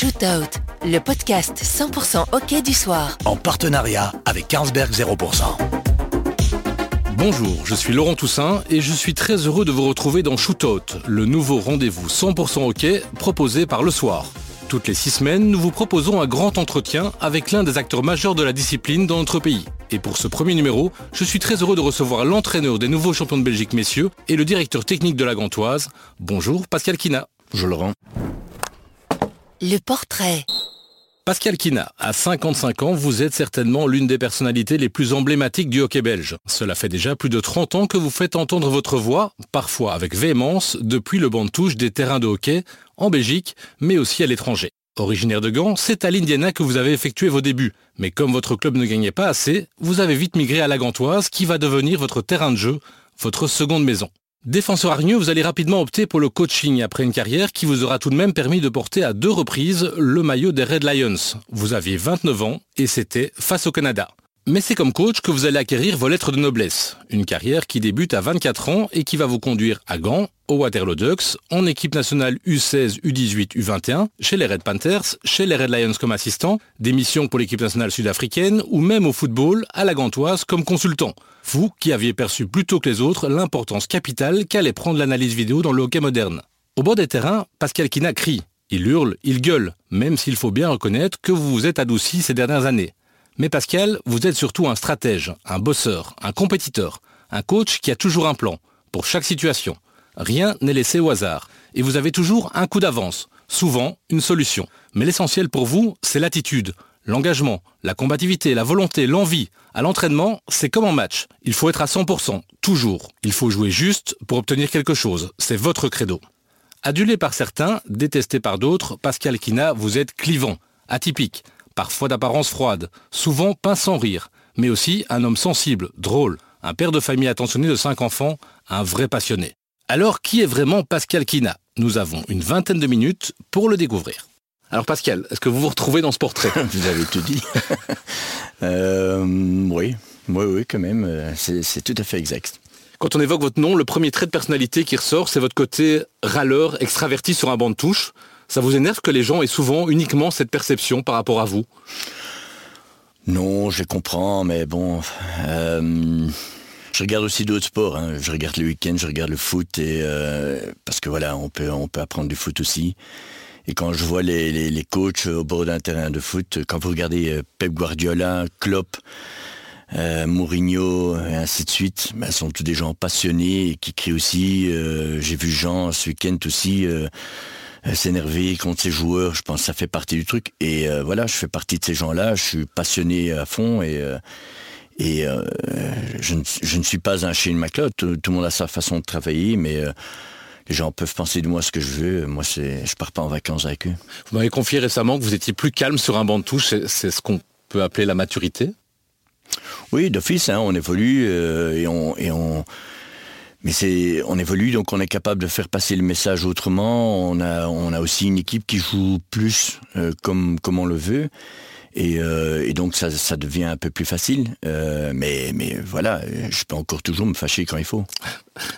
Shootout, le podcast 100% hockey du soir. En partenariat avec Carlsberg 0%. Bonjour, je suis Laurent Toussaint et je suis très heureux de vous retrouver dans Shootout, le nouveau rendez-vous 100% hockey proposé par Le Soir. Toutes les six semaines, nous vous proposons un grand entretien avec l'un des acteurs majeurs de la discipline dans notre pays. Et pour ce premier numéro, je suis très heureux de recevoir l'entraîneur des nouveaux champions de Belgique messieurs et le directeur technique de la Gantoise. Bonjour Pascal Kina. Bonjour Laurent. Le portrait. Pascal Kina, à 55 ans, vous êtes certainement l'une des personnalités les plus emblématiques du hockey belge. Cela fait déjà plus de 30 ans que vous faites entendre votre voix, parfois avec véhémence, depuis le banc de touche des terrains de hockey, en Belgique, mais aussi à l'étranger. Originaire de Gand, c'est à l'Indiana que vous avez effectué vos débuts. Mais comme votre club ne gagnait pas assez, vous avez vite migré à la Gantoise, qui va devenir votre terrain de jeu, votre seconde maison. Défenseur hargneux, vous allez rapidement opter pour le coaching après une carrière qui vous aura tout de même permis de porter à deux reprises le maillot des Red Lions. Vous aviez 29 ans et c'était face au Canada. Mais c'est comme coach que vous allez acquérir vos lettres de noblesse. Une carrière qui débute à 24 ans et qui va vous conduire à Gand, au Waterloo Ducks, en équipe nationale U16, U18, U21, chez les Red Panthers, chez les Red Lions comme assistant, des missions pour l'équipe nationale sud-africaine ou même au football à la Gantoise comme consultant. Vous qui aviez perçu plus tôt que les autres l'importance capitale qu'allait prendre l'analyse vidéo dans le hockey moderne. Au bord des terrains, Pascal Kina crie. Il hurle, il gueule, même s'il faut bien reconnaître que vous vous êtes adouci ces dernières années. Mais Pascal, vous êtes surtout un stratège, un bosseur, un compétiteur, un coach qui a toujours un plan, pour chaque situation. Rien n'est laissé au hasard, et vous avez toujours un coup d'avance, souvent une solution. Mais l'essentiel pour vous, c'est l'attitude, l'engagement, la combativité, la volonté, l'envie. À l'entraînement, c'est comme en match. Il faut être à 100%, toujours. Il faut jouer juste pour obtenir quelque chose. C'est votre credo. Adulé par certains, détesté par d'autres, Pascal Kina, vous êtes clivant, atypique, parfois d'apparence froide, souvent peint sans rire, mais aussi un homme sensible, drôle, un père de famille attentionné de cinq enfants, un vrai passionné. Alors qui est vraiment Pascal Kina Nous avons une vingtaine de minutes pour le découvrir. Alors Pascal, est-ce que vous vous retrouvez dans ce portrait? Vous avez tout dit. euh, oui, oui, oui, quand même, euh, c'est tout à fait exact. Quand on évoque votre nom, le premier trait de personnalité qui ressort, c'est votre côté râleur, extraverti sur un banc de touche. Ça vous énerve que les gens aient souvent uniquement cette perception par rapport à vous? Non, je comprends, mais bon... Euh, je regarde aussi d'autres sports. Hein. Je regarde le week-end, je regarde le foot, et, euh, parce que voilà, on peut, on peut apprendre du foot aussi. Et quand je vois les, les, les coachs au bord d'un terrain de foot, quand vous regardez euh, Pep Guardiola, Klopp, Mourinho, et ainsi de suite, ben, sont tous des gens passionnés et qui crient aussi. J'ai vu Jean ce week-end aussi s'énerver contre ses joueurs. Je pense que ça fait partie du truc. Et euh, voilà, je fais partie de ces gens-là. Je suis passionné à fond et euh, et euh, je, ne, je, ne, suis pas un Shane McLeod. Tout, tout, le monde a sa façon de travailler, mais euh, les gens peuvent penser de moi ce que je veux. Moi, c'est, je pars pas en vacances avec eux. Vous m'avez confié récemment que vous étiez plus calme sur un banc de touche. C'est, ce qu'on peut appeler la maturité? Oui, d'office, hein, on évolue euh, et on et on mais on évolue, donc on est capable de faire passer le message autrement. On a, aussi une équipe qui joue plus euh, comme, on le veut. Et, euh, donc ça, devient un peu plus facile. Euh, mais, voilà, je peux encore toujours me fâcher quand il faut.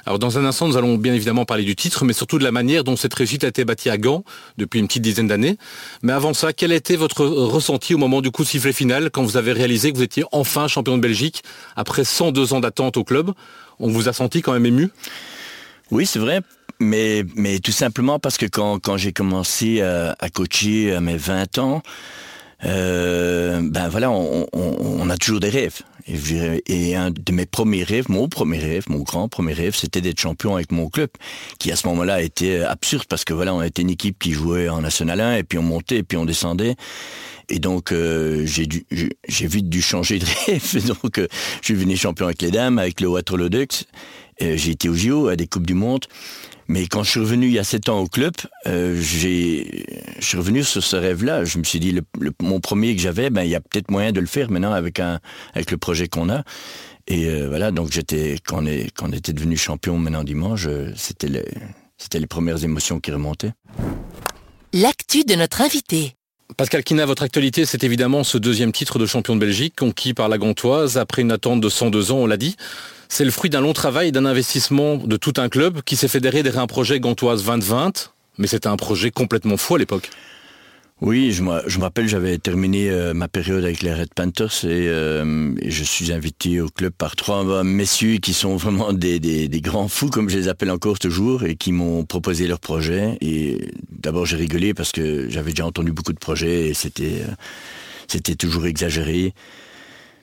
Alors dans un instant, nous allons bien évidemment parler du titre, mais surtout de la manière dont cette réussite a été bâtie à Gand depuis une petite dizaine d'années. Mais avant ça, quel a été votre ressenti au moment du coup sifflet final, quand vous avez réalisé que vous étiez enfin champion de Belgique, après 102 ans d'attente au club? On vous a senti quand même ému? Oui, c'est vrai. Mais, tout simplement parce que quand, j'ai commencé à, à, coacher à mes 20 ans, euh, ben voilà, on, a toujours des rêves. Et, un de mes premiers rêves, mon premier rêve, mon grand premier rêve, c'était d'être champion avec mon club, qui à ce moment-là était absurde parce que voilà, on était une équipe qui jouait en National 1 et puis on montait et puis on descendait. Et donc euh, j'ai dû, j'ai vite dû changer de rêve. Donc euh, je suis venu champion avec les dames, avec le Waterloo Ducks. Euh, j'ai été au JO, à des coupes du monde. Mais quand je suis revenu il y a sept ans au club, euh, j'ai, je suis revenu sur ce rêve-là. Je me suis dit, le, le, mon premier que j'avais, ben il y a peut-être moyen de le faire maintenant avec un, avec le projet qu'on a. Et euh, voilà, donc j'étais quand on est, quand on était devenu champion maintenant dimanche, c'était les, c'était les premières émotions qui remontaient. L'actu de notre invité. Pascal Kina, votre actualité, c'est évidemment ce deuxième titre de champion de Belgique conquis par la Gantoise après une attente de 102 ans, on l'a dit. C'est le fruit d'un long travail et d'un investissement de tout un club qui s'est fédéré derrière un projet Gantoise 2020, mais c'était un projet complètement fou à l'époque. Oui, je me, rappelle, j'avais terminé euh, ma période avec les Red Panthers et, euh, et, je suis invité au club par trois messieurs qui sont vraiment des, grands fous, comme je les appelle encore toujours, et qui m'ont proposé leur projet. Et d'abord, j'ai rigolé parce que j'avais déjà entendu beaucoup de projets et c'était toujours exagéré.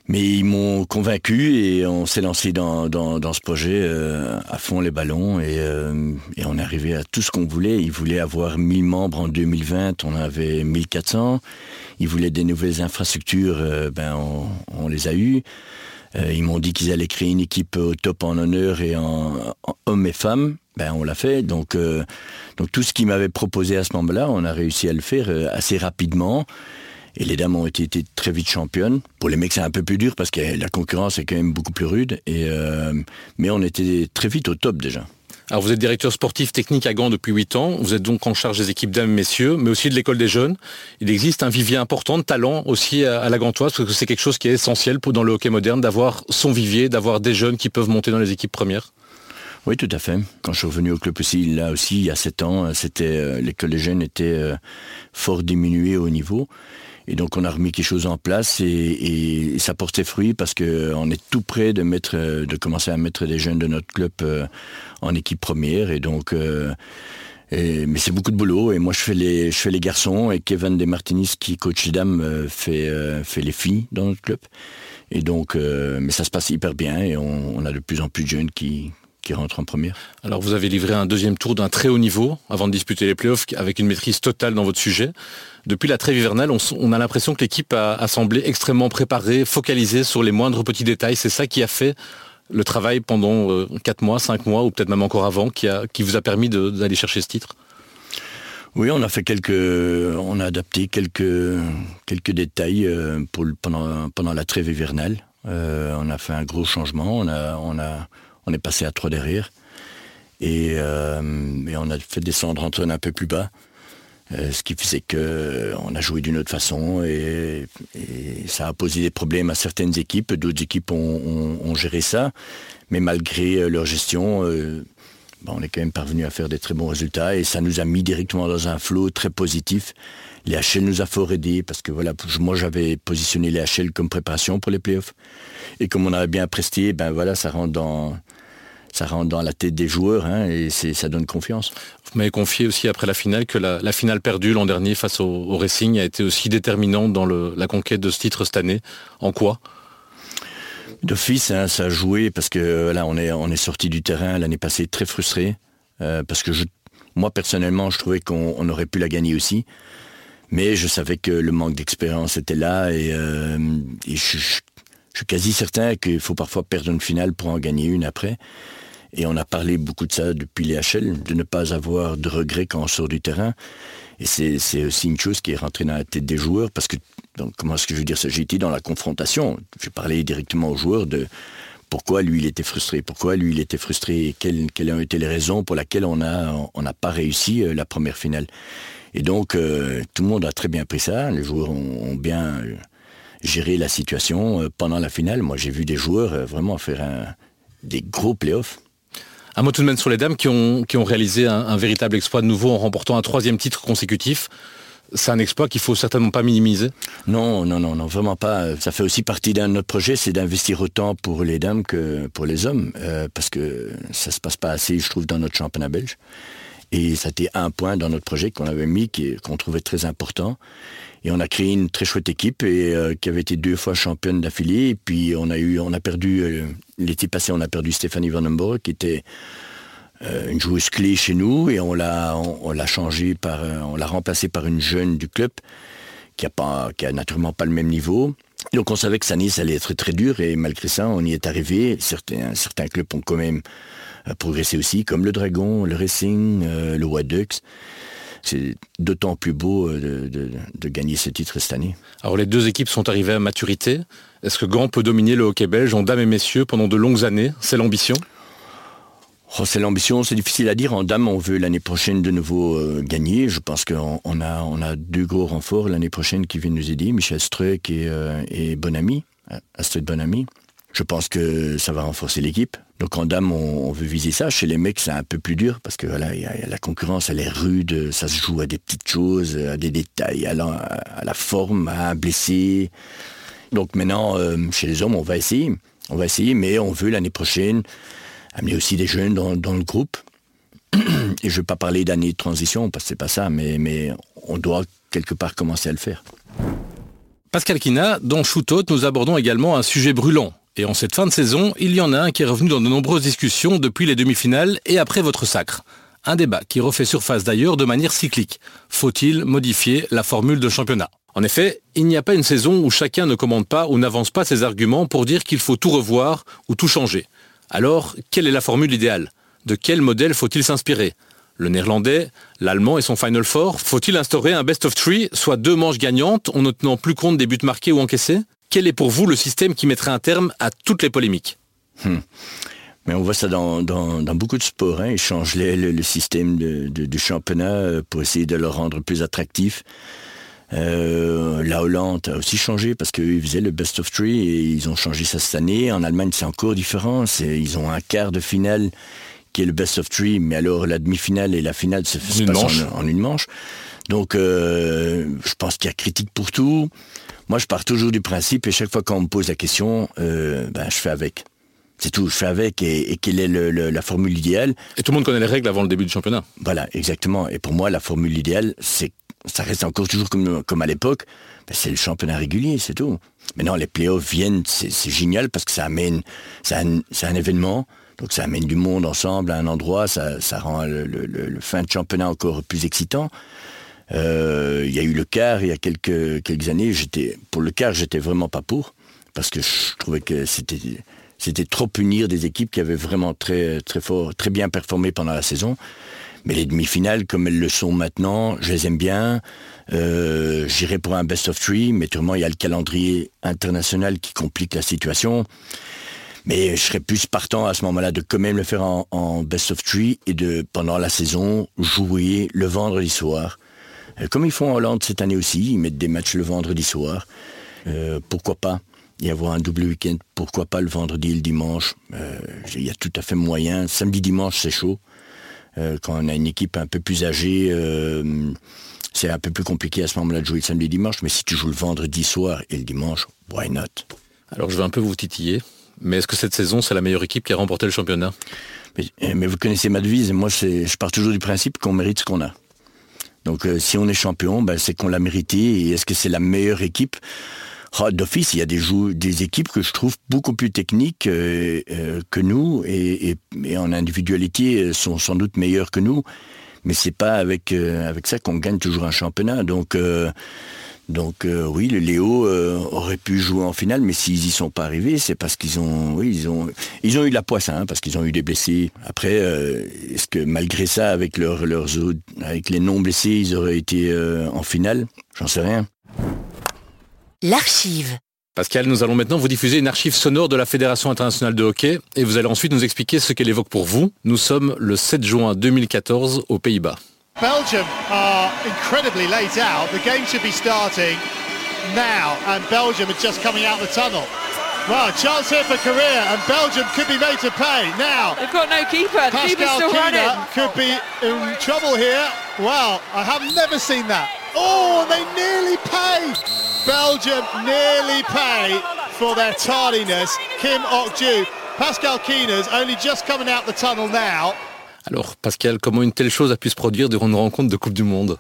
Mais ils m'ont convaincu et on s'est lancé dans, dans, ce projet euh, à fond les ballons et, euh, et, on est arrivé à tout ce qu'on voulait. Ils voulaient avoir 1000 membres en 2020, on avait 1400. Ils voulaient des nouvelles infrastructures, euh, ben on, les a eues. Ils m'ont dit qu'ils allaient créer une équipe au top en honneur et en, hommes et femmes. Ben on l'a fait. Donc, donc tout ce qu'ils m'avaient proposé à ce moment-là, on a réussi à le faire assez rapidement. Et les dames ont été, été, très vite championnes. Pour les mecs, c'est un peu plus dur parce que la concurrence est quand même beaucoup plus rude. Et euh, mais on était très vite au top déjà. Alors vous êtes directeur sportif technique à Gand depuis 8 ans. Vous êtes donc en charge des équipes dames messieurs, mais aussi de l'école des jeunes. Il existe un vivier important de talent aussi à la Gantoise, parce que c'est quelque chose qui est essentiel pour, dans le hockey moderne, d'avoir son vivier, d'avoir des jeunes qui peuvent monter dans les équipes premières. Oui, tout à fait. Quand je suis revenu au club aussi, là aussi, il y a 7 ans, c'était euh, l'école des jeunes était euh, fort diminuée au niveau. Et donc on a remis quelque chose en place et, et, ça portait fruit parce que on est tout près de mettre, de commencer à mettre des jeunes de notre club euh, en équipe première et donc. Euh, mais c'est beaucoup de boulot et moi je fais les je fais les garçons et Kevin Desmartinis qui coach les dames euh, fait fait les filles dans notre club et donc mais ça se passe hyper bien et on a de plus en plus de jeunes qui rentre en première. Alors vous avez livré un deuxième tour d'un très haut niveau avant de disputer les playoffs avec une maîtrise totale dans votre sujet. Depuis la trêve hivernale, on, a l'impression que l'équipe a, a, semblé extrêmement préparée, focalisée sur les moindres petits détails. C'est ça qui a fait le travail pendant euh, 4 mois, 5 mois ou peut-être même encore avant qui, a, qui vous a permis d'aller chercher ce titre? Oui, on a fait quelques, on a adapté quelques quelques détails euh, pour pendant pendant la trêve hivernale. Euh, on a fait un gros changement. On a on a on est passé à trois derrière et, euh, et on a fait descendre Antoine un peu plus bas. Euh, ce qui faisait que euh, on a joué d'une autre façon et, ça a posé des problèmes à certaines équipes. D'autres équipes ont, géré ça, mais malgré euh, leur gestion, on est quand même parvenu à faire des très bons résultats et ça nous a mis directement dans un flot très positif. Les HL nous a fort aidé parce que voilà, moi j'avais positionné les HL comme préparation pour les playoffs et comme on avait bien presté, ben voilà, ça rentre dans ça rentre dans la tête des joueurs hein, et ça donne confiance. Vous m'avez confié aussi après la finale que la, la finale perdue l'an dernier face au, au, Racing a été aussi déterminante dans le, la conquête de ce titre cette année. En quoi? D'office, hein, ça a joué parce que là, on est, on est sorti du terrain l'année passée très frustré euh, parce que je, moi personnellement, je trouvais qu'on aurait pu la gagner aussi. Mais je savais que le manque d'expérience était là et, euh, et je, je, je, suis quasi certain qu'il faut parfois perdre une finale pour en gagner une après. Et on a parlé beaucoup de ça depuis les HL, de ne pas avoir de regrets quand on sort du terrain. Et c'est aussi une chose qui est rentrée dans la tête des joueurs, parce que, donc, comment est-ce que je veux dire ça? J'ai été dans la confrontation. J'ai parlé directement aux joueurs de pourquoi lui il était frustré, pourquoi lui il était frustré, et quelles, quelles ont été les raisons pour lesquelles on n'a on pas réussi euh, la première finale. Et donc, euh, tout le monde a très bien pris ça, les joueurs ont, bien euh, géré la situation pendant la finale. Moi, j'ai vu des joueurs vraiment faire des gros playoffs. Un mot tout de même sur les dames qui ont, qui ont réalisé un, véritable exploit de nouveau en remportant un troisième titre consécutif. C'est un exploit qu'il faut certainement pas minimiser. Non, non, non, non, vraiment pas. Ça fait aussi partie d'un autre projet, c'est d'investir autant pour les dames que pour les hommes, euh, parce que ça se passe pas assez, je trouve, dans notre championnat belge. Et ça a été un point dans notre projet qu'on avait mis, qu'on qu trouvait très important. Et on a créé une très chouette équipe euh, qui avait été deux fois championne d'affilée. Et puis on a eu, on a perdu euh, l'été passé, on a perdu Stéphanie Vandenborg qui était euh, une joueuse clé chez nous et on l'a, on, l'a par, on l'a remplacée par une jeune du club qui a pas, qui a naturellement pas le même niveau. Donc on savait que année ça allait être très dur et malgré ça on y est arrivé. Certains clubs ont quand même euh, progressé aussi, comme le Dragon, le Racing, euh, le Wadux c'est d'autant plus beau euh, de, de, de, gagner ce titre cette année. Alors les deux équipes sont arrivées à maturité. Est-ce que Gand peut dominer le hockey belge en dames et messieurs pendant de longues années? C'est l'ambition oh, C'est l'ambition, c'est difficile à dire. En dames, on veut l'année prochaine de nouveau euh, gagner. Je pense qu'on on a, on a deux gros renforts l'année prochaine qui viennent nous aider, Michel Struck et, euh, et Bonami, Astrid Bonami. Je pense que ça va renforcer l'équipe Donc en dame, on, veut viser ça. Chez les mecs, c'est un peu plus dur parce que voilà, la concurrence, elle est rude. Ça se joue à des petites choses, à des détails, à la, forme, à un blessé. Donc maintenant, euh, chez les hommes, on va essayer. On va essayer, mais on veut l'année prochaine amener aussi des jeunes dans, le groupe. Et je ne veux pas parler d'année de transition parce que c'est pas ça, mais, mais on doit quelque part commencer à le faire. Pascal Kina, dans Shootout, nous abordons également un sujet brûlant, et en cette fin de saison, il y en a un qui est revenu dans de nombreuses discussions depuis les demi-finales et après votre sacre. Un débat qui refait surface d'ailleurs de manière cyclique. Faut-il modifier la formule de championnat? En effet, il n'y a pas une saison où chacun ne commande pas ou n'avance pas ses arguments pour dire qu'il faut tout revoir ou tout changer. Alors, quelle est la formule idéale? De quel modèle faut-il s'inspirer? Le néerlandais, l'allemand et son Final Four, faut-il instaurer un best of three, soit deux manches gagnantes en ne tenant plus compte des buts marqués ou encaissés? Quel est pour vous le système qui mettrait un terme à toutes les polémiques hmm. Mais on voit ça dans, beaucoup de sports. Hein. Ils changent le, système de, championnat euh, pour essayer de le rendre plus attractif. Euh, la Hollande a aussi changé parce qu'ils faisaient le best of three et ils ont changé ça cette année. En Allemagne, c'est encore différent. Ils ont un quart de finale qui est le best of three, mais alors la demi-finale et la finale se passent en, une manche. Donc, euh, je pense qu'il y a critique pour tout. Moi, je pars toujours du principe, et chaque fois qu'on me pose la question, euh, ben, je fais avec. C'est tout, je fais avec, et, quelle est la formule idéale? Et tout le monde connaît les règles avant le début du championnat. Voilà, exactement. Et pour moi, la formule idéale, c'est ça reste encore toujours comme, comme à l'époque, ben, c'est le championnat régulier, c'est tout. Maintenant, les playoffs viennent, c'est génial parce que ça amène, c'est un, événement, donc ça amène du monde ensemble à un endroit, ça, ça rend le, le, fin de championnat encore plus excitant. Euh, il y a eu le quart il y a quelques, années. J'étais pour le quart, j'étais vraiment pas pour parce que je trouvais que c'était trop punir des équipes qui avaient vraiment très bien performé pendant la saison. Mais les demi-finales, comme elles le sont maintenant, je les aime bien. Euh, J'irai pour un best of three, mais tout il y a le calendrier international qui complique la situation. Mais je serais plus partant à ce moment-là de quand même le faire en, best of three et de, pendant la saison, jouer le vendredi soir comme ils font en Hollande cette année aussi, ils mettent des matchs le vendredi soir. Euh, pourquoi pas y avoir un double week-end? Pourquoi pas le vendredi et le dimanche? Euh, Il y a tout à fait moyen. Samedi, dimanche, c'est chaud. quand on a une équipe un peu plus âgée, c'est un peu plus compliqué à ce moment-là de jouer le samedi dimanche. Mais si tu joues le vendredi soir et le dimanche, why not? Alors je vais un peu vous titiller. Mais est-ce que cette saison, c'est la meilleure équipe qui a remporté le championnat? Mais, vous connaissez ma devise. Moi, je pars toujours du principe qu'on mérite ce qu'on a. Donc euh, si on est champion, ben, c'est qu'on l'a mérité. Et est-ce que c'est la meilleure équipe? Oh, D'office, il y a des, des équipes que je trouve beaucoup plus techniques euh, euh, que nous et, en individualité sont sans doute meilleures que nous. Mais c'est pas avec avec ça qu'on gagne toujours un championnat. Donc donc euh, oui, le Léo euh, aurait pu jouer en finale, mais s'ils y sont pas arrivés, c'est parce qu'ils ont, oui, ils ont, ils ont eu de la poisse, hein, parce qu'ils ont eu des blessés. Après, euh, est-ce que malgré ça, avec leurs, leurs avec les non blessés, ils auraient été en finale? J'en sais rien. L'archive. Pascal, nous allons maintenant vous diffuser une archive sonore de la Fédération internationale de hockey et vous allez ensuite nous expliquer ce qu'elle évoque pour vous. Nous sommes le 7 juin 2014 aux Pays-Bas. Belgium are incredibly late out. The game should be starting now, and Belgium are just coming out the tunnel. Well, chance here for Korea, and Belgium could be made to pay now. They've got no keeper. Pascal Keeper's still running. could be in trouble here. Well, I have never seen that. Oh, they nearly pay. Belgium nearly pay for their tardiness. Kim Ok-ju. Pascal Keener's only just coming out the tunnel now. Alors Pascal, comment une telle chose a pu se produire durant une rencontre de Coupe du Monde?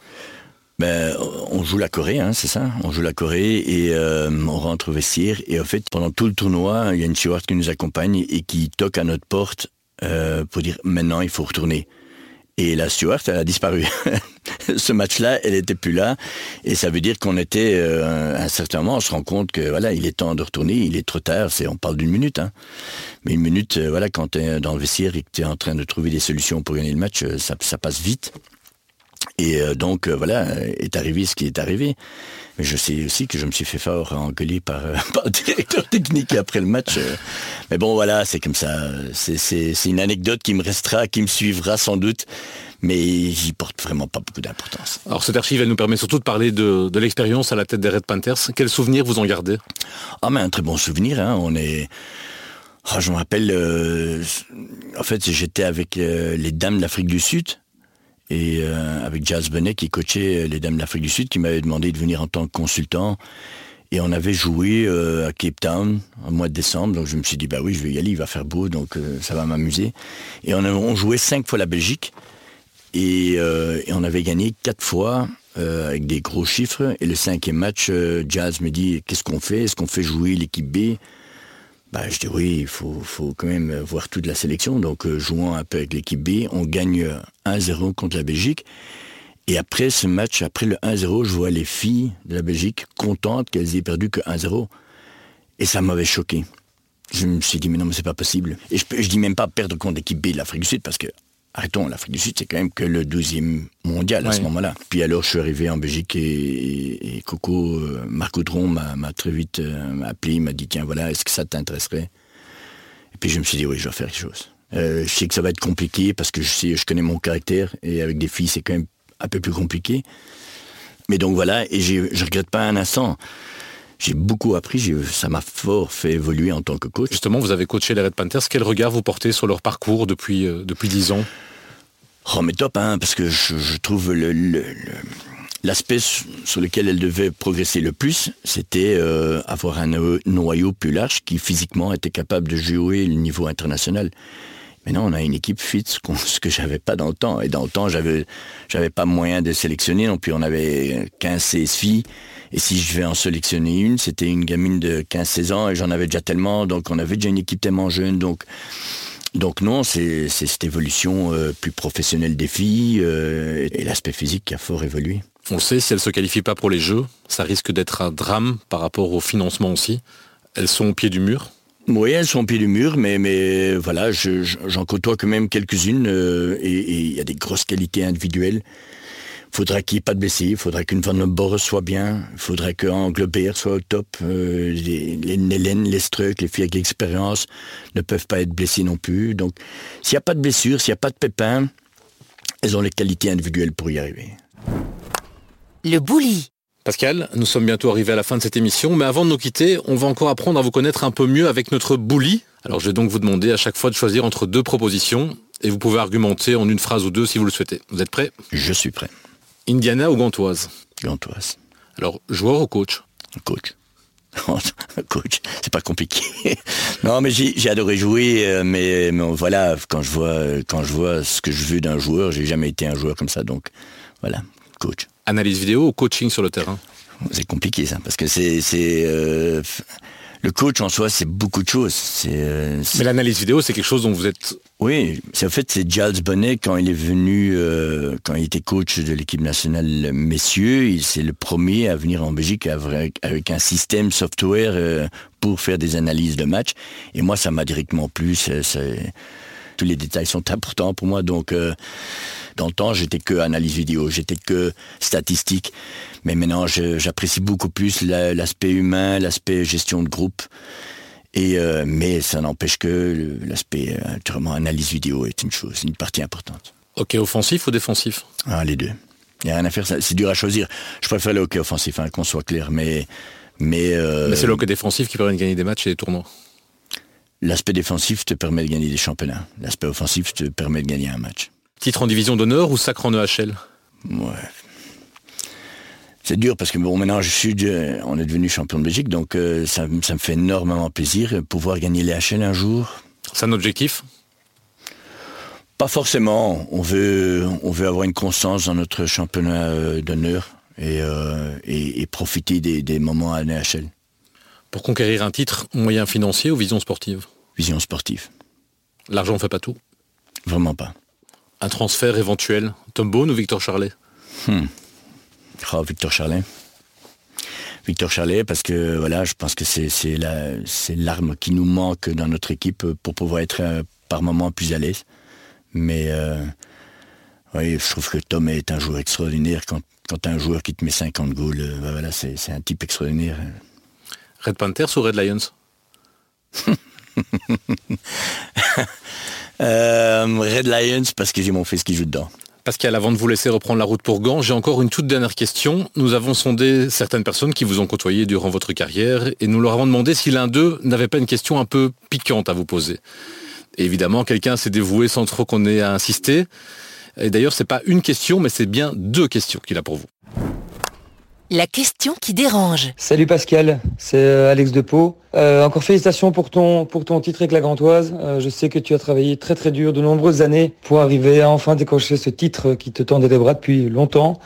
Ben, on joue la Corée, hein, c'est ça. On joue la Corée et euh, on rentre au vestiaire. Et en fait, pendant tout le tournoi, il y a une steward qui nous accompagne et qui toque à notre porte euh, pour dire maintenant il faut retourner. Et la Stewart, elle a disparu. Ce match-là, elle était plus là. Et ça veut dire qu'on était, euh, à un certain moment, on se rend compte que voilà, il est temps de retourner, il est trop tard, on parle d'une minute. Hein. Mais une minute, euh, voilà, quand tu es dans le vestiaire et que tu es en train de trouver des solutions pour gagner le match, euh, ça passe vite. Et donc, voilà, est arrivé ce qui est arrivé. Mais je sais aussi que je me suis fait fort engueuler par, par le directeur technique après le match. Mais bon, voilà, c'est comme ça. C'est une anecdote qui me restera, qui me suivra sans doute mais j'y porte vraiment pas beaucoup d'importance. Alors cette archive, elle nous permet surtout de parler de, de l'expérience à la tête des Red Panthers. Quel souvenir vous en gardez? Ah mais un très bon souvenir, hein. on est... Oh, je me rappelle, euh, en fait, j'étais avec euh, les Dames d'Afrique du Sud et euh, avec Jazz Bonnet qui coachait les Dames d'Afrique du Sud, qui m'avait demandé de venir en tant que consultant. Et on avait joué à Cape Town au mois de décembre, donc je me suis dit bah oui, je vais y aller, il va faire beau, donc ça va m'amuser. Et on, on jouait cinq fois la Belgique et, et on avait gagné quatre fois avec des gros chiffres. Et le cinquième match, Jazz me dit qu'est-ce qu'on fait? Est-ce qu'on fait jouer l'équipe B? Bah, je dis oui, il faut, faut, quand même voir toute la sélection. Donc, euh, jouant un peu avec l'équipe B, on gagne 1-0 contre la Belgique. Et après ce match, après le 1-0, je vois les filles de la Belgique contentes qu'elles aient perdu que 1-0. Et ça m'avait choqué. Je me suis dit, mais non, mais c'est pas possible. Et je, je dis même pas perdre contre l'équipe B de l'Afrique du Sud, parce que arrêtons, l'Afrique du Sud, c'est quand même que le 12e mondial à ce moment-là. Puis alors, je suis arrivé en Belgique et, Coco, euh, Marc Audron m'a très vite euh, appelé, m'a dit, tiens, voilà, est-ce que ça t'intéresserait? Et puis je me suis dit, oui, je dois faire quelque chose. Euh, je sais que ça va être compliqué parce que je, sais, je connais mon caractère et avec des filles, c'est quand même un peu plus compliqué. Mais donc voilà, et je regrette pas un instant j'ai beaucoup appris, ça m'a fort fait évoluer en tant que coach. Justement, vous avez coaché les Red Panthers, quel regard vous portez sur leur parcours depuis, depuis 10 ans? Oh mais top, hein, parce que je, trouve l'aspect sur lequel elle devait progresser le plus, c'était euh, avoir un noyau plus large qui physiquement était capable de jouer le niveau international. Maintenant, on a une équipe fit, ce que j'avais pas dans le temps. Et dans le temps, j'avais, j'avais pas moyen de sélectionner. Non on avait 15-16 filles. Et si je vais en sélectionner une, c'était une gamine de 15-16 ans et j'en avais déjà tellement. Donc, on avait déjà une équipe tellement jeune. Donc, donc non, c'est cette évolution euh, plus professionnelle des filles euh, et l'aspect physique qui a fort évolué. On le sait, si elles ne se qualifient pas pour les Jeux, ça risque d'être un drame par rapport au financement aussi. Elles sont au pied du mur oui, elles sont au pied du mur, mais, mais voilà, j'en côtoie quand même quelques-unes euh, et il y a des grosses qualités individuelles faudrait qu'il n'y ait pas de blessés, il faudrait qu'une Van Boris soit bien, il faudrait qu'Angleterre soit au top, euh, les, les les Struck, les filles avec l'expérience ne peuvent pas être blessées non plus. Donc, s'il n'y a pas de blessure, s'il n'y a pas de pépins, elles ont les qualités individuelles pour y arriver. Le bouli. Pascal, nous sommes bientôt arrivés à la fin de cette émission, mais avant de nous quitter, on va encore apprendre à vous connaître un peu mieux avec notre bouli. Alors je vais donc vous demander à chaque fois de choisir entre deux propositions, et vous pouvez argumenter en une phrase ou deux si vous le souhaitez. Vous êtes prêt Je suis prêt. Indiana ou Gantoise? Gantoise. Alors, joueur ou coach? Coach. coach, c'est pas compliqué. non, mais j'ai adoré jouer, euh, mais, voilà, quand je vois quand je vois ce que je veux d'un joueur, j'ai jamais été un joueur comme ça, donc voilà, coach. Analyse vidéo ou coaching sur le terrain? C'est compliqué ça, parce que c'est euh, le coach en soi, c'est beaucoup de choses. Euh, Mais l'analyse vidéo, c'est quelque chose dont vous êtes... Oui, c'est en fait, c'est Giles Bonnet, quand il est venu, euh, quand il était coach de l'équipe nationale messieurs, c'est le premier à venir en Belgique avec, avec un système software euh, pour faire des analyses de match. Et moi, ça m'a directement plu. Tous les détails sont importants pour moi, donc... Dans le temps, j'étais que analyse vidéo, j'étais que statistique. Mais maintenant, j'apprécie beaucoup plus l'aspect humain, l'aspect gestion de groupe. Et euh, mais ça n'empêche que l'aspect euh, analyse vidéo est une chose, une partie importante. Hockey offensif ou défensif? Ah, Les deux. Il n'y a rien à faire, c'est dur à choisir. Je préfère le hockey offensif, hein, qu'on soit clair, mais... Mais, euh, mais c'est le hockey défensif qui permet de gagner des matchs et des tournois. L'aspect défensif te permet de gagner des championnats. L'aspect offensif te permet de gagner un match. Titre en division d'honneur ou sacre en EHL Ouais. C'est dur parce que bon maintenant je suis on est devenu champion de Belgique donc euh, ça, me fait énormément plaisir de pouvoir gagner l'EHL un jour. C'est un objectif? Pas forcément. On veut on veut avoir une constance dans notre championnat euh, d'honneur euh, et, et, profiter des, des moments à l'EHL. Pour conquérir un titre, moyen financier ou vision sportive? Vision sportive. L'argent ne fait pas tout? Vraiment pas. Un transfert éventuel? Tom Bone ou Victor Charlet? Hmm. oh, Victor Charlet. Victor Charlet, parce que voilà, je pense que c'est l'arme qui nous manque dans notre équipe pour pouvoir être euh, par moments plus à l'aise. Mais euh, oui, je trouve que Tom est un joueur extraordinaire. Quand, quand tu as un joueur qui te met 50 goals, euh, voilà, c'est un type extraordinaire. Red Panthers ou Red Lions? Euh, Red Lions parce que j'ai mon fils qui joue dedans. Pascal, avant de vous laisser reprendre la route pour Gand, j'ai encore une toute dernière question. Nous avons sondé certaines personnes qui vous ont côtoyé durant votre carrière et nous leur avons demandé si l'un d'eux n'avait pas une question un peu piquante à vous poser. évidemment, quelqu'un s'est dévoué sans trop qu'on ait à insister. Et d'ailleurs, c'est pas une question, mais c'est bien deux questions qu'il a pour vous. La question qui dérange. Salut Pascal, c'est euh, Alex Depot. Euh, encore félicitations pour ton, pour ton titre avec la. Euh, je sais que tu as travaillé très très dur de nombreuses années pour arriver à enfin décocher ce titre qui te tendait les bras depuis longtemps.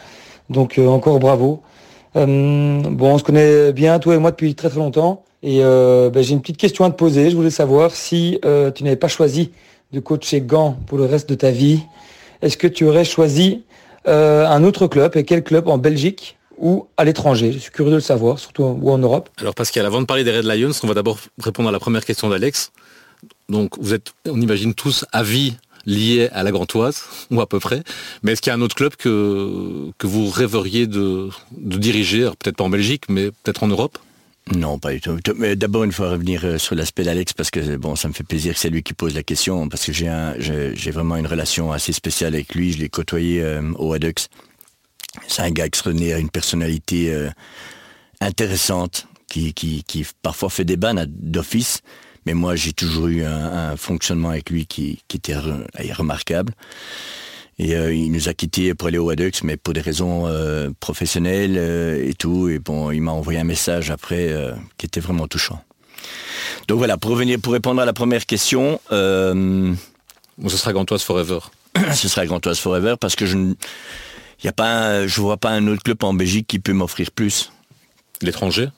Donc encore bravo. bon, on se connaît bien, toi et moi, depuis très très longtemps. Et ben, j'ai une petite question à te poser. Je voulais savoir si tu n'avais pas choisi de coacher Gand pour le reste de ta vie. Est-ce que tu aurais choisi un autre club et quel club en Belgique? Ou à l'étranger Je suis curieux de le savoir, surtout ou en Europe. Alors Pascal, avant de parler des Red Lions, on va d'abord répondre à la première question d'Alex. Donc vous êtes, on imagine tous à vie liés à la Grantoise, ou à peu près. Mais est-ce qu'il y a un autre club que, que vous rêveriez de, diriger, peut-être pas en Belgique, mais peut-être en Europe? Non, pas du tout. Mais d'abord, il faut revenir euh, sur l'aspect d'Alex parce que bon, ça me fait plaisir que c'est lui qui pose la question parce que j'ai j'ai vraiment une relation assez spéciale avec lui. Je l'ai côtoyé euh, au Haddux c'est un gars extraordinaire, une personnalité euh, intéressante, qui, qui, qui, parfois fait des bannes d'office, mais moi j'ai toujours eu un, fonctionnement avec lui qui, qui était remarquable. Et euh, il nous a quittés pour aller au Adux, mais pour des raisons euh, professionnelles et tout. Et bon, il m'a envoyé un message après qui était vraiment touchant. Donc voilà, pour revenir, pour répondre à la première question. ce sera Gantoise Forever. ce sera Gantoise Forever parce que je ne y a pas, je vois pas un autre club en Belgique qui peut m'offrir plus. L'étranger?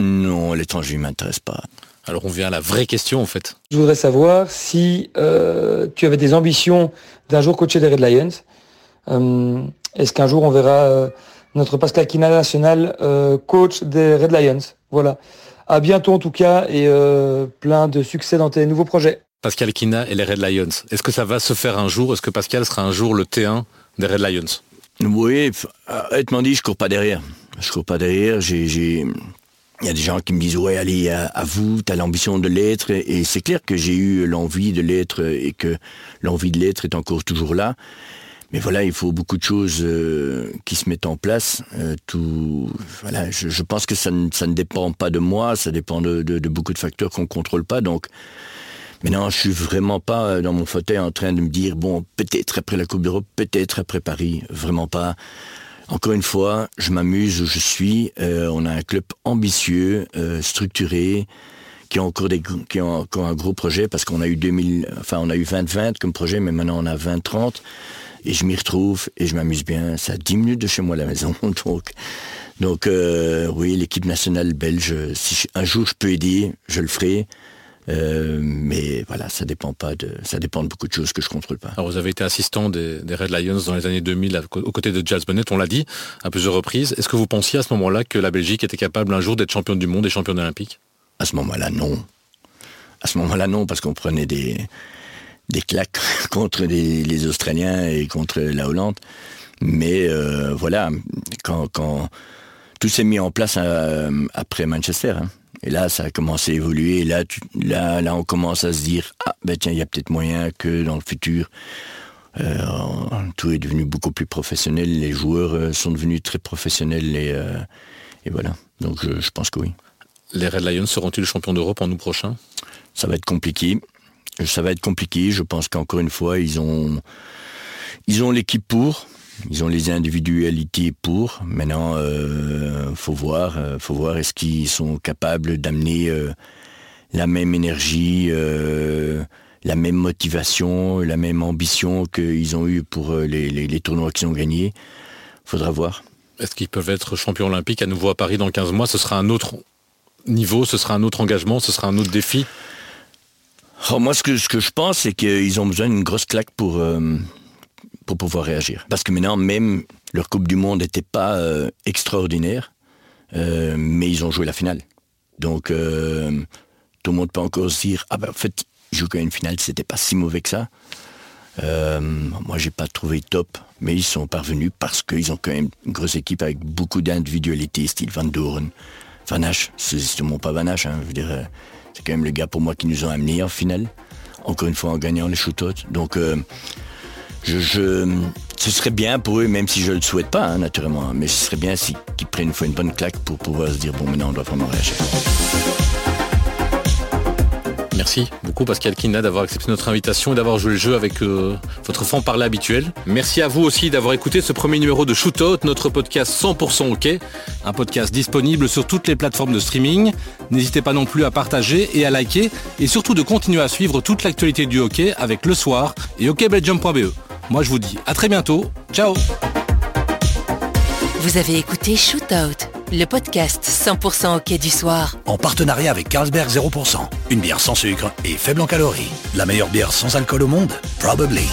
Non, l'étranger ne m'intéresse pas. Alors on vient à la vraie question en fait. Je voudrais savoir si euh, tu avais des ambitions d'un jour coacher les Red Lions. Euh, est-ce qu'un jour on verra euh, notre Pascal Kina national coach des Red Lions? Voilà. À bientôt en tout cas et plein de succès dans tes nouveaux projets. Pascal Kina et les Red Lions. Est-ce que ça va se faire un jour? Est-ce que Pascal sera un jour le T1 des Red Lions? Oui, honnêtement dit, je cours pas derrière. Je cours pas derrière. Il y a des gens qui me disent ouais allez à, à vous, t'as l'ambition de l'être et c'est clair que j'ai eu l'envie de l'être et que l'envie de l'être est encore toujours là. Mais voilà, il faut beaucoup de choses euh, qui se mettent en place. Euh, tout, voilà, je, pense que ça ne, ça ne dépend pas de moi, ça dépend de, de, beaucoup de facteurs qu'on contrôle pas. Donc mais non, je suis vraiment pas euh, dans mon fauteuil en train de me dire, bon, peut-être après la Coupe d'Europe, peut-être après Paris. Vraiment pas. Encore une fois, je m'amuse où je suis. Euh, on a un club ambitieux, euh, structuré, qui a encore des, qui un gros projet parce qu'on a eu 2000, enfin on a eu 20-20 comme projet, mais maintenant on a 20-30 et je m'y retrouve et je m'amuse bien. Ça a 10 minutes de chez moi à la maison, donc donc oui, l'équipe nationale belge. Si un jour je peux aider, je le ferai. Euh, mais voilà, ça dépend pas de, ça dépend de beaucoup de choses que je contrôle pas. Alors vous avez été assistant des, Red Lions dans les années 2000 aux côtés de Jazz Bonnet, on l'a dit à plusieurs reprises. Est-ce que vous pensiez à ce moment-là que la Belgique était capable un jour d'être championne du monde et championne olympique? À ce moment-là, non. À ce moment-là, non, parce qu'on prenait des, des claques contre les, Australiens et contre la Hollande. Mais euh, voilà, quand, quand tout s'est mis en place euh, après Manchester. Hein. Et là, ça a commencé à évoluer. Et là, là, là, on commence à se dire, ah, ben tiens, il y a peut-être moyen que dans le futur, euh, tout est devenu beaucoup plus professionnel. Les joueurs euh, sont devenus très professionnels et, euh, et voilà. Donc, je, pense que oui. Les Red Lions seront-ils champions d'Europe en août prochain? Ça va être compliqué. Ça va être compliqué. Je pense qu'encore une fois, ils ont, ils ont l'équipe pour. Ils ont les individualités pour. Maintenant, euh, faut voir, euh, faut voir est-ce qu'ils sont capables d'amener euh, la même énergie, euh, la même motivation, la même ambition qu'ils ont eu pour les, les, tournois qu'ils ont gagnés. Faudra voir. Est-ce qu'ils peuvent être champions olympiques à nouveau à Paris dans 15 mois? Ce sera un autre niveau, ce sera un autre engagement, ce sera un autre défi? Oh, Moi, ce que, ce que je pense, c'est qu'ils ont besoin d'une grosse claque pour pour pouvoir réagir. Parce que maintenant, même leur Coupe du Monde n'était pas euh, extraordinaire, euh, mais ils ont joué la finale. Donc, euh, tout le monde peut encore se dire, ah ben en fait, ils quand même une finale, c'était pas si mauvais que ça. moi, j'ai pas trouvé top, mais ils sont parvenus parce qu'ils ont quand même une grosse équipe avec beaucoup d'individualité, style Van Doren, Van Hache, c'est justement pas Van Hache, hein, c'est quand même le gars pour moi qui nous ont amenés en finale, encore une fois en gagnant les shootouts. Donc, je, ce serait bien pour eux, même si je ne le souhaite pas, hein, naturellement. Mais ce serait bien si, qu'ils prennent une fois une bonne claque pour pouvoir se dire, bon, maintenant, on doit vraiment réagir. Merci beaucoup Pascal Kina d'avoir accepté notre invitation et d'avoir joué le jeu avec euh, votre franc-parler habituel. Merci à vous aussi d'avoir écouté ce premier numéro de Shootout, notre podcast 100% OK, un podcast disponible sur toutes les plateformes de streaming. N'hésitez pas non plus à partager et à liker et surtout de continuer à suivre toute l'actualité du hockey avec Le Soir et hockeybelgium.be. Moi je vous dis à très bientôt. Ciao Vous avez écouté Shootout, le podcast 100% hockey du soir. En partenariat avec Carlsberg 0%. Une bière sans sucre et faible en calories. La meilleure bière sans alcool au monde Probably.